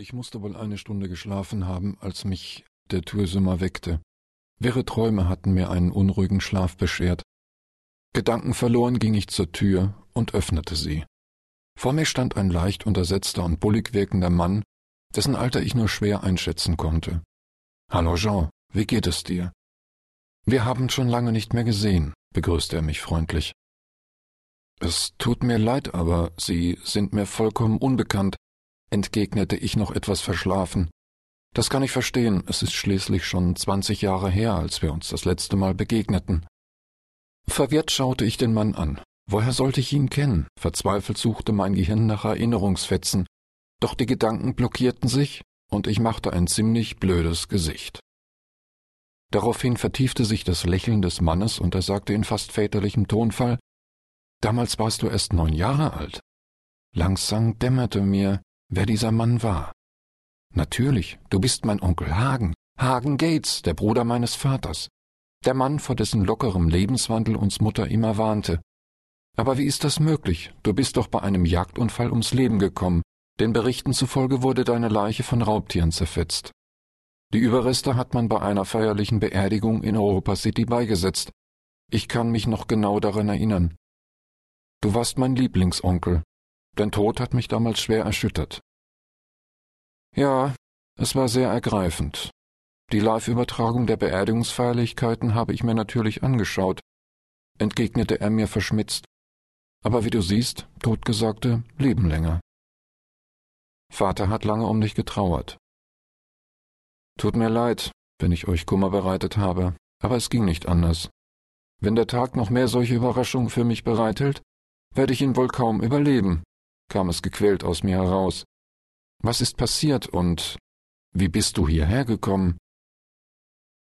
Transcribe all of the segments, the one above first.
Ich musste wohl eine Stunde geschlafen haben, als mich der Türsummer weckte. Wirre Träume hatten mir einen unruhigen Schlaf beschert. Gedankenverloren ging ich zur Tür und öffnete sie. Vor mir stand ein leicht untersetzter und bullig wirkender Mann, dessen Alter ich nur schwer einschätzen konnte. Hallo Jean, wie geht es dir? Wir haben schon lange nicht mehr gesehen, begrüßte er mich freundlich. Es tut mir leid, aber Sie sind mir vollkommen unbekannt, entgegnete ich noch etwas verschlafen. Das kann ich verstehen, es ist schließlich schon zwanzig Jahre her, als wir uns das letzte Mal begegneten. Verwirrt schaute ich den Mann an. Woher sollte ich ihn kennen? Verzweifelt suchte mein Gehirn nach Erinnerungsfetzen, doch die Gedanken blockierten sich, und ich machte ein ziemlich blödes Gesicht. Daraufhin vertiefte sich das Lächeln des Mannes, und er sagte in fast väterlichem Tonfall Damals warst du erst neun Jahre alt. Langsam dämmerte mir, wer dieser Mann war. Natürlich, du bist mein Onkel Hagen, Hagen Gates, der Bruder meines Vaters, der Mann, vor dessen lockerem Lebenswandel uns Mutter immer warnte. Aber wie ist das möglich? Du bist doch bei einem Jagdunfall ums Leben gekommen. Den Berichten zufolge wurde deine Leiche von Raubtieren zerfetzt. Die Überreste hat man bei einer feierlichen Beerdigung in Europa City beigesetzt. Ich kann mich noch genau daran erinnern. Du warst mein Lieblingsonkel. Dein Tod hat mich damals schwer erschüttert. Ja, es war sehr ergreifend. Die Live-Übertragung der Beerdigungsfeierlichkeiten habe ich mir natürlich angeschaut, entgegnete er mir verschmitzt. Aber wie du siehst, Totgesagte leben länger. Vater hat lange um dich getrauert. Tut mir leid, wenn ich euch Kummer bereitet habe, aber es ging nicht anders. Wenn der Tag noch mehr solche Überraschungen für mich bereithält, werde ich ihn wohl kaum überleben, kam es gequält aus mir heraus. Was ist passiert und wie bist du hierher gekommen?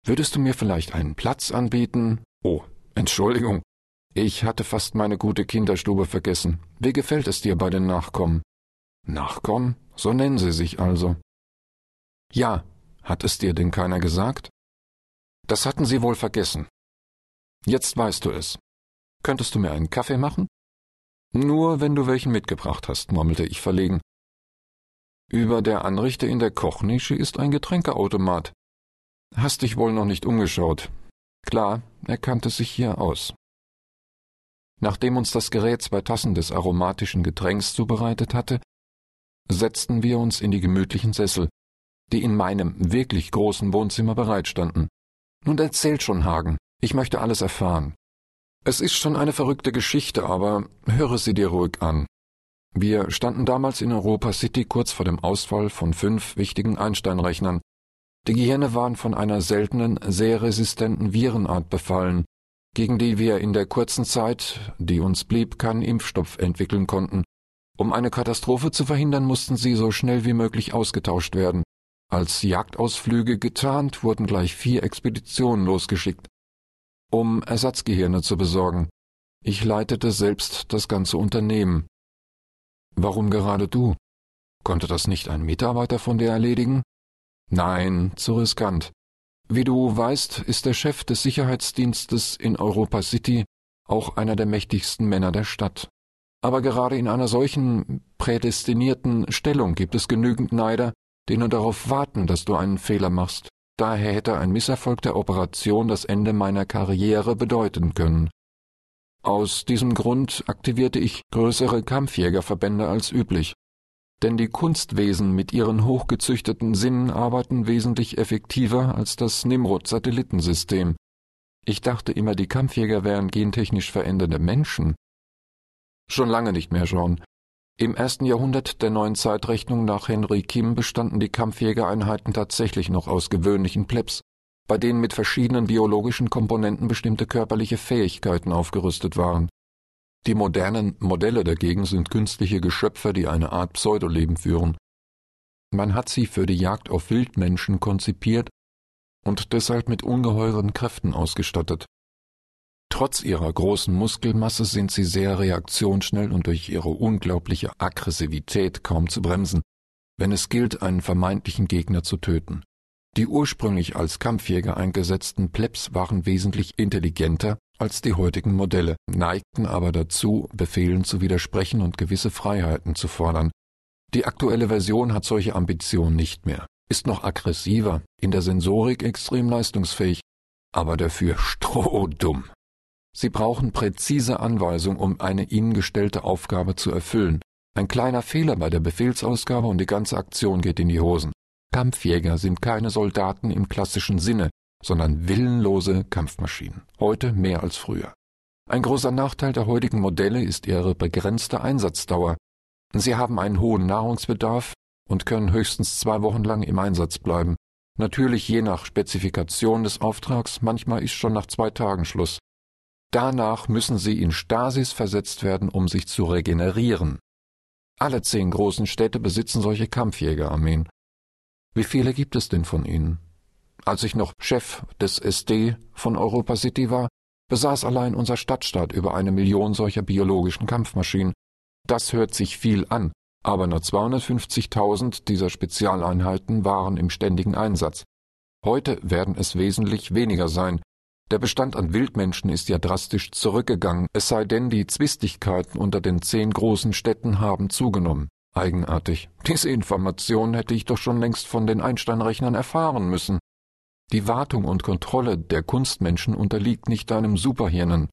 Würdest du mir vielleicht einen Platz anbieten? Oh, Entschuldigung. Ich hatte fast meine gute Kinderstube vergessen. Wie gefällt es dir bei den Nachkommen? Nachkommen? So nennen sie sich also. Ja, hat es dir denn keiner gesagt? Das hatten sie wohl vergessen. Jetzt weißt du es. Könntest du mir einen Kaffee machen? Nur wenn du welchen mitgebracht hast, murmelte ich verlegen. Über der Anrichte in der Kochnische ist ein Getränkeautomat. Hast dich wohl noch nicht umgeschaut. Klar, er kannte sich hier aus. Nachdem uns das Gerät zwei Tassen des aromatischen Getränks zubereitet hatte, setzten wir uns in die gemütlichen Sessel, die in meinem wirklich großen Wohnzimmer bereitstanden. Nun erzählt schon, Hagen, ich möchte alles erfahren. Es ist schon eine verrückte Geschichte, aber höre sie dir ruhig an. Wir standen damals in Europa City kurz vor dem Ausfall von fünf wichtigen Einstein-Rechnern. Die Gehirne waren von einer seltenen, sehr resistenten Virenart befallen, gegen die wir in der kurzen Zeit, die uns blieb, keinen Impfstoff entwickeln konnten. Um eine Katastrophe zu verhindern, mussten sie so schnell wie möglich ausgetauscht werden. Als Jagdausflüge getarnt wurden gleich vier Expeditionen losgeschickt, um Ersatzgehirne zu besorgen. Ich leitete selbst das ganze Unternehmen. Warum gerade du? Konnte das nicht ein Mitarbeiter von dir erledigen? Nein, zu riskant. Wie du weißt, ist der Chef des Sicherheitsdienstes in Europa City auch einer der mächtigsten Männer der Stadt. Aber gerade in einer solchen prädestinierten Stellung gibt es genügend Neider, die nur darauf warten, dass du einen Fehler machst. Daher hätte ein Misserfolg der Operation das Ende meiner Karriere bedeuten können. Aus diesem Grund aktivierte ich größere Kampfjägerverbände als üblich, denn die Kunstwesen mit ihren hochgezüchteten Sinnen arbeiten wesentlich effektiver als das Nimrod-Satellitensystem. Ich dachte immer, die Kampfjäger wären gentechnisch veränderte Menschen. Schon lange nicht mehr, Jean. Im ersten Jahrhundert der neuen Zeitrechnung nach Henry Kim bestanden die Kampfjägereinheiten tatsächlich noch aus gewöhnlichen Plebs, bei denen mit verschiedenen biologischen Komponenten bestimmte körperliche Fähigkeiten aufgerüstet waren. Die modernen Modelle dagegen sind künstliche Geschöpfe, die eine Art Pseudoleben führen. Man hat sie für die Jagd auf Wildmenschen konzipiert und deshalb mit ungeheuren Kräften ausgestattet. Trotz ihrer großen Muskelmasse sind sie sehr reaktionsschnell und durch ihre unglaubliche Aggressivität kaum zu bremsen, wenn es gilt, einen vermeintlichen Gegner zu töten. Die ursprünglich als Kampfjäger eingesetzten Plebs waren wesentlich intelligenter als die heutigen Modelle, neigten aber dazu, Befehlen zu widersprechen und gewisse Freiheiten zu fordern. Die aktuelle Version hat solche Ambitionen nicht mehr, ist noch aggressiver, in der Sensorik extrem leistungsfähig, aber dafür strohdumm. Sie brauchen präzise Anweisung, um eine ihnen gestellte Aufgabe zu erfüllen. Ein kleiner Fehler bei der Befehlsausgabe und die ganze Aktion geht in die Hosen. Kampfjäger sind keine Soldaten im klassischen Sinne, sondern willenlose Kampfmaschinen, heute mehr als früher. Ein großer Nachteil der heutigen Modelle ist ihre begrenzte Einsatzdauer. Sie haben einen hohen Nahrungsbedarf und können höchstens zwei Wochen lang im Einsatz bleiben. Natürlich je nach Spezifikation des Auftrags, manchmal ist schon nach zwei Tagen Schluss. Danach müssen sie in Stasis versetzt werden, um sich zu regenerieren. Alle zehn großen Städte besitzen solche Kampfjägerarmeen. Wie viele gibt es denn von ihnen? Als ich noch Chef des SD von Europa City war, besaß allein unser Stadtstaat über eine Million solcher biologischen Kampfmaschinen. Das hört sich viel an, aber nur 250.000 dieser Spezialeinheiten waren im ständigen Einsatz. Heute werden es wesentlich weniger sein. Der Bestand an Wildmenschen ist ja drastisch zurückgegangen, es sei denn, die Zwistigkeiten unter den zehn großen Städten haben zugenommen. Eigenartig. Diese Information hätte ich doch schon längst von den Einstein-Rechnern erfahren müssen. Die Wartung und Kontrolle der Kunstmenschen unterliegt nicht deinem Superhirnen.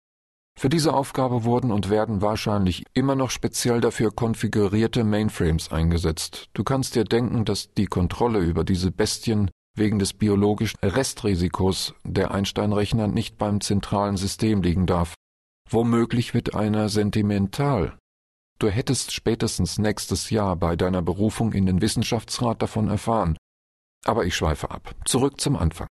Für diese Aufgabe wurden und werden wahrscheinlich immer noch speziell dafür konfigurierte Mainframes eingesetzt. Du kannst dir denken, dass die Kontrolle über diese Bestien wegen des biologischen Restrisikos der Einstein-Rechner nicht beim zentralen System liegen darf. Womöglich wird einer sentimental. Du hättest spätestens nächstes Jahr bei deiner Berufung in den Wissenschaftsrat davon erfahren. Aber ich schweife ab. Zurück zum Anfang.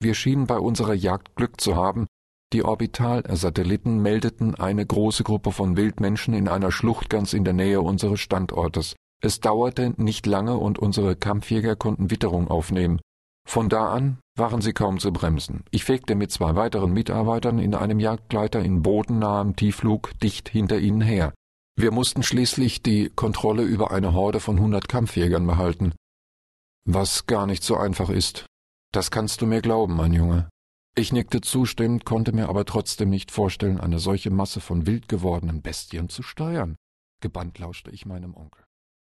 Wir schienen bei unserer Jagd Glück zu haben, die Orbitalsatelliten meldeten eine große Gruppe von Wildmenschen in einer Schlucht ganz in der Nähe unseres Standortes. Es dauerte nicht lange und unsere Kampfjäger konnten Witterung aufnehmen. Von da an waren sie kaum zu bremsen. Ich fegte mit zwei weiteren Mitarbeitern in einem Jagdgleiter in bodennahem Tiefflug dicht hinter ihnen her. Wir mussten schließlich die Kontrolle über eine Horde von hundert Kampfjägern behalten. Was gar nicht so einfach ist. Das kannst du mir glauben, mein Junge. Ich nickte zustimmend, konnte mir aber trotzdem nicht vorstellen, eine solche Masse von wild gewordenen Bestien zu steuern. Gebannt lauschte ich meinem Onkel.